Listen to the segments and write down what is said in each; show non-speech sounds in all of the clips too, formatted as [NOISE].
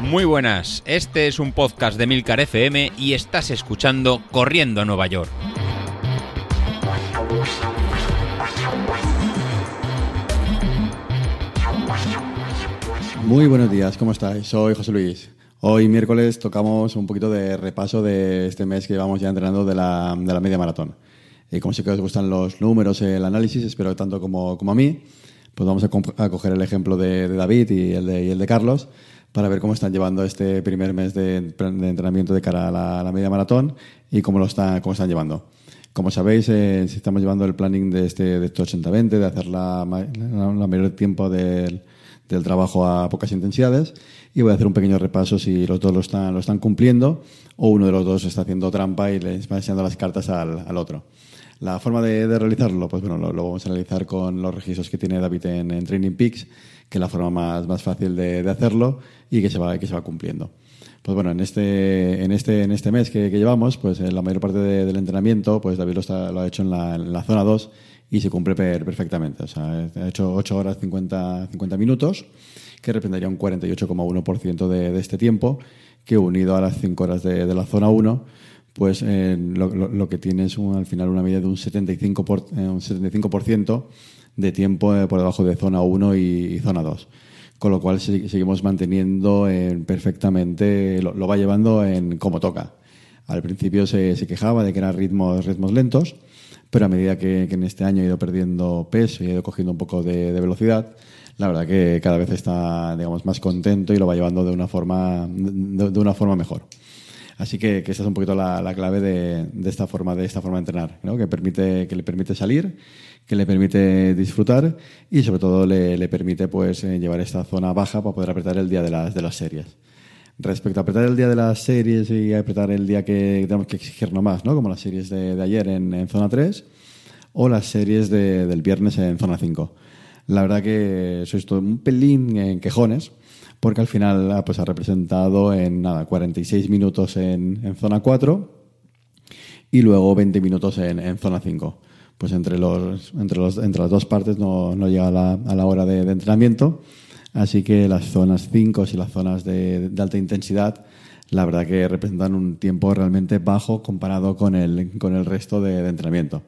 Muy buenas, este es un podcast de Milcar FM y estás escuchando Corriendo a Nueva York. Muy buenos días, ¿cómo estáis? Soy José Luis. Hoy miércoles tocamos un poquito de repaso de este mes que llevamos ya entrenando de la, de la media maratón. Y como sé que os gustan los números, el análisis, espero tanto como, como a mí, pues vamos a, a coger el ejemplo de, de David y el de, y el de Carlos para ver cómo están llevando este primer mes de, de entrenamiento de cara a la, la media maratón y cómo lo está, cómo están llevando. Como sabéis, eh, estamos llevando el planning de este, de este 80-20, de hacer la, la, la mayor tiempo del, del trabajo a pocas intensidades y voy a hacer un pequeño repaso si los dos lo están, lo están cumpliendo o uno de los dos está haciendo trampa y les va enseñando las cartas al, al otro. La forma de, realizarlo, pues bueno, lo, vamos a realizar con los registros que tiene David en, Training Peaks, que es la forma más, más fácil de, hacerlo y que se va, que se va cumpliendo. Pues bueno, en este, en este, en este mes que, llevamos, pues en la mayor parte de- del entrenamiento, pues David lo, está- lo ha hecho en la, zona 2 y se cumple per- perfectamente. O sea, ha hecho 8 horas 50, 50 minutos, que representaría un 48,1% de, de este tiempo, que unido a las 5 horas de, de la zona 1, pues eh, lo, lo- que tiene es un- al final una media de un 75%, por, eh, un 75% de tiempo eh, por debajo de zona 1 y, zona 2. Con lo cual se- seguimos manteniendo en perfectamente, lo, va llevando en como toca. Al principio se, quejaba de que eran ritmos, ritmos lentos, pero a medida que, en este año ha ido perdiendo peso y ha ido cogiendo un poco de, velocidad, la verdad que cada vez está digamos, más contento y lo va llevando de una forma, de una forma mejor. Así que, que esa es un poquito la, la clave de, de esta forma de esta forma de entrenar, ¿no? que permite que le permite salir, que le permite disfrutar y sobre todo le, permite pues eh, llevar esta zona baja para poder apretar el día de las de las series. Respecto a apretar el día de las series y apretar el día que tenemos que exigirnos más, ¿no? como las series de, ayer en, zona 3 o las series de- del viernes en zona 5. La verdad que sois todo un pelín en quejones, porque al final ah, pues, ha representado en nada, 46 minutos en, zona 4 y luego 20 minutos en, zona 5. Pues entre, los, entre, los, entre las dos partes no, llega a la, a la hora de, entrenamiento, así que las zonas 5 y las zonas de, de alta intensidad, la verdad que representan un tiempo realmente bajo comparado con el, con el resto de, entrenamiento.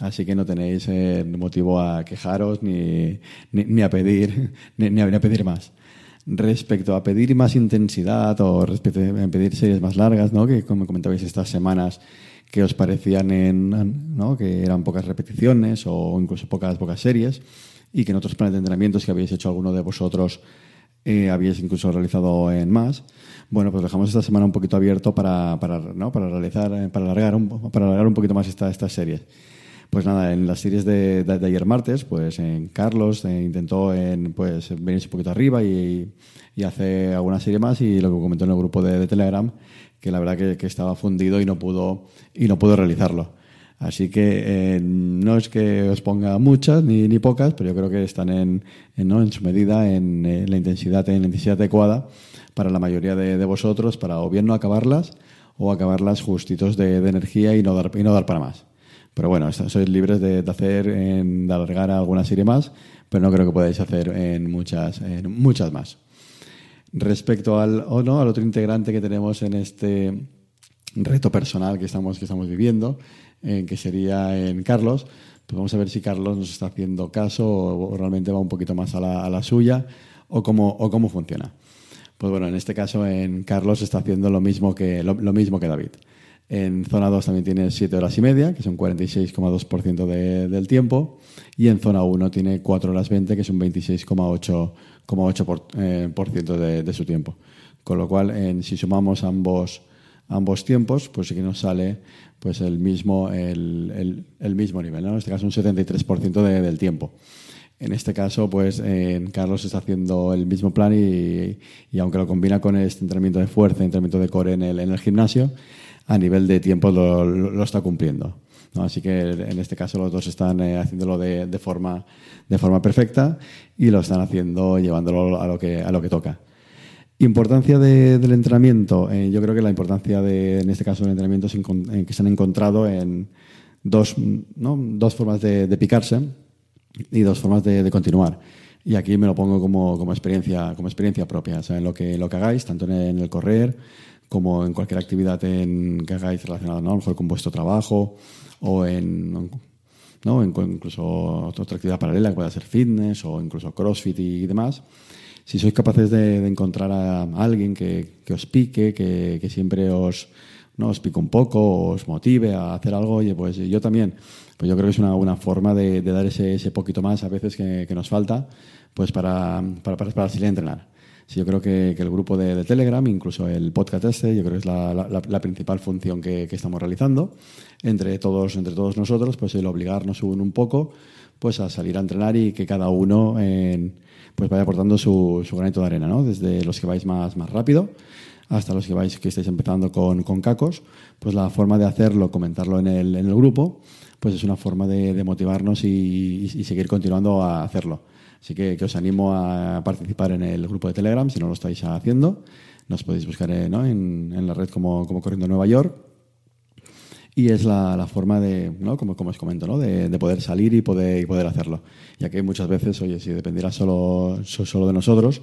Así que no tenéis eh, motivo a quejaros ni, ni, a pedir [LAUGHS] ni a pedir más. Respecto a pedir más intensidad o respecto a pedir series más largas, ¿no? que como comentabais estas semanas que os parecían en, ¿no? que eran pocas repeticiones o incluso pocas, pocas series y que en otros planes de entrenamientos que habéis hecho alguno de vosotros eh, habéis incluso realizado en más. Bueno, pues dejamos esta semana un poquito abierto para, para, ¿no? para realizar, eh, para alargar un, para alargar un poquito más esta, estas series. Pues nada, en las series de, de, ayer martes, pues en Carlos eh, intentó en, pues, venirse un poquito arriba y, y hace alguna serie más y lo que comentó en el grupo de, Telegram, que la verdad que, que, estaba fundido y no pudo, y no pudo realizarlo. Así que eh, no es que os ponga muchas ni, ni pocas, pero yo creo que están en, en, ¿no? en su medida, en, en, la intensidad, en la intensidad adecuada para la mayoría de, de, vosotros, para o bien no acabarlas o acabarlas justitos de, de energía y no, dar, y no dar para más. Pero bueno, sois libres de, de hacer, en, de alargar alguna serie más, pero no creo que podáis hacer en muchas, muchas más. Respecto al, o no, al otro integrante que tenemos en este reto personal que estamos, que estamos viviendo, eh, que sería en Carlos, pues vamos a ver si Carlos nos está haciendo caso o, realmente va un poquito más a la, suya o cómo, o cómo funciona. Pues bueno, en este caso en Carlos está haciendo lo mismo que, lo mismo que David. En zona 2 también tiene 7 horas y media, que son 46,2% de, del tiempo. Y en zona 1 tiene 4 horas 20, que son 26,8% por, eh, ciento de, de, su tiempo. Con lo cual, en, si sumamos ambos, ambos tiempos, pues sí que nos sale pues el mismo, el, el, el mismo nivel. ¿no? En este caso, un 73% de, del tiempo. En este caso, pues eh, Carlos está haciendo el mismo plan y, y, aunque lo combina con este entrenamiento de fuerza, entrenamiento de core en el, en el gimnasio, a nivel de tiempo lo, lo, está cumpliendo. ¿no? Así que en este caso los dos están eh, haciéndolo de, de, forma, de forma perfecta y lo están haciendo llevándolo a lo que, a lo que toca. Importancia de, del entrenamiento. Eh, yo creo que la importancia de, en este caso del entrenamiento es en que se han encontrado en dos, ¿no? dos formas de, de, picarse y dos formas de continuar. Y aquí me lo pongo como, como experiencia, como experiencia propia, o sea, en lo que, lo que hagáis, tanto en el, correr como en cualquier actividad en, que hagáis relacionada, ¿no? mejor con vuestro trabajo o en, ¿no? incluso otra actividad paralela que pueda ser fitness o incluso crossfit y demás. Si sois capaces de, encontrar a alguien que, os pique, que, siempre os, ¿no? os pique un poco, os motive a hacer algo, oye, pues yo también pues yo creo que es una, una forma de, dar ese, poquito más a veces que, nos falta pues para, para, para, salir a entrenar. Sí, yo creo que, el grupo de, Telegram, incluso el podcast este, yo creo que es la, la, principal función que, estamos realizando entre todos, entre todos nosotros, pues el obligarnos un, un poco pues a salir a entrenar y que cada uno en, pues vaya aportando su, su, granito de arena, ¿no? Desde los que vais más, más rápido hasta los que vais que estáis empezando con, con cacos, pues la forma de hacerlo, comentarlo en el, en el grupo, pues es una forma de, motivarnos y, seguir continuando a hacerlo. Así que, os animo a participar en el grupo de Telegram si no lo estáis haciendo. Nos podéis buscar eh, en, la red como, como Corriendo Nueva York. Y es la, forma de, ¿no? como, como os comento, ¿no? de, poder salir y poder, y poder hacerlo. Ya que muchas veces, oye, si dependiera solo, solo de nosotros,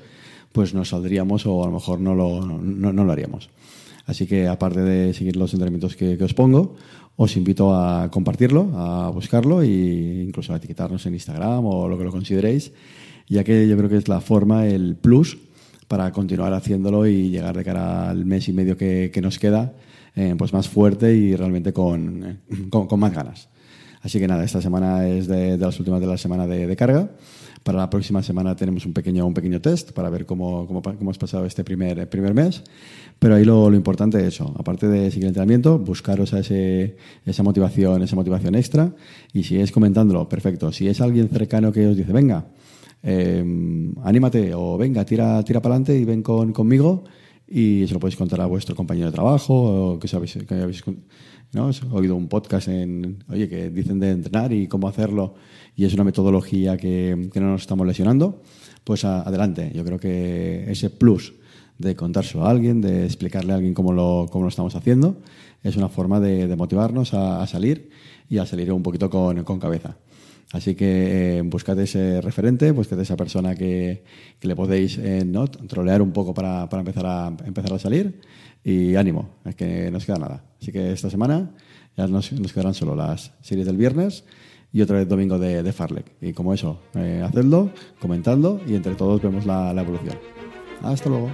pues nos saldríamos o a lo mejor no lo, no, lo haríamos. Así que aparte de seguir los entrenamientos que, que os pongo, os invito a compartirlo, a buscarlo e incluso a etiquetarnos en Instagram o lo que lo consideréis, ya que yo creo que es la forma, el plus para continuar haciéndolo y llegar de cara al mes y medio que, nos queda eh, pues más fuerte y realmente con, con, más ganas. Así que nada, esta semana es de, las últimas de la semana de, carga. Para la próxima semana tenemos un pequeño, un pequeño test para ver cómo, cómo, cómo has pasado este primer, primer mes. Pero ahí lo, lo, importante es eso, aparte de seguir el entrenamiento, buscaros a esa motivación, esa motivación extra y si es comentándolo, perfecto. Si es alguien cercano que os dice, venga, em, anímate o venga, tira, tira para adelante y ven con, conmigo y se lo podéis contar a vuestro compañero de trabajo o que, sabéis, que habéis ¿no? oído un podcast en, oye, que dicen de entrenar y cómo hacerlo y es una metodología que, que no nos estamos lesionando, pues adelante. Yo creo que ese plus de contárselo a alguien, de explicarle a alguien cómo lo, cómo lo estamos haciendo. Es una forma de, motivarnos a, salir y a salir un poquito con, con cabeza. Así que eh, buscad ese referente, buscad esa persona que, que le podéis eh, ¿no? trolear un poco para, para, empezar, a, empezar a salir. Y ánimo, es que no os queda nada. Así que esta semana ya nos, nos quedarán solo las series del viernes y otra vez domingo de, de Farlek. Y como eso, eh, hacedlo, comentando y entre todos vemos la, la evolución. Hasta luego.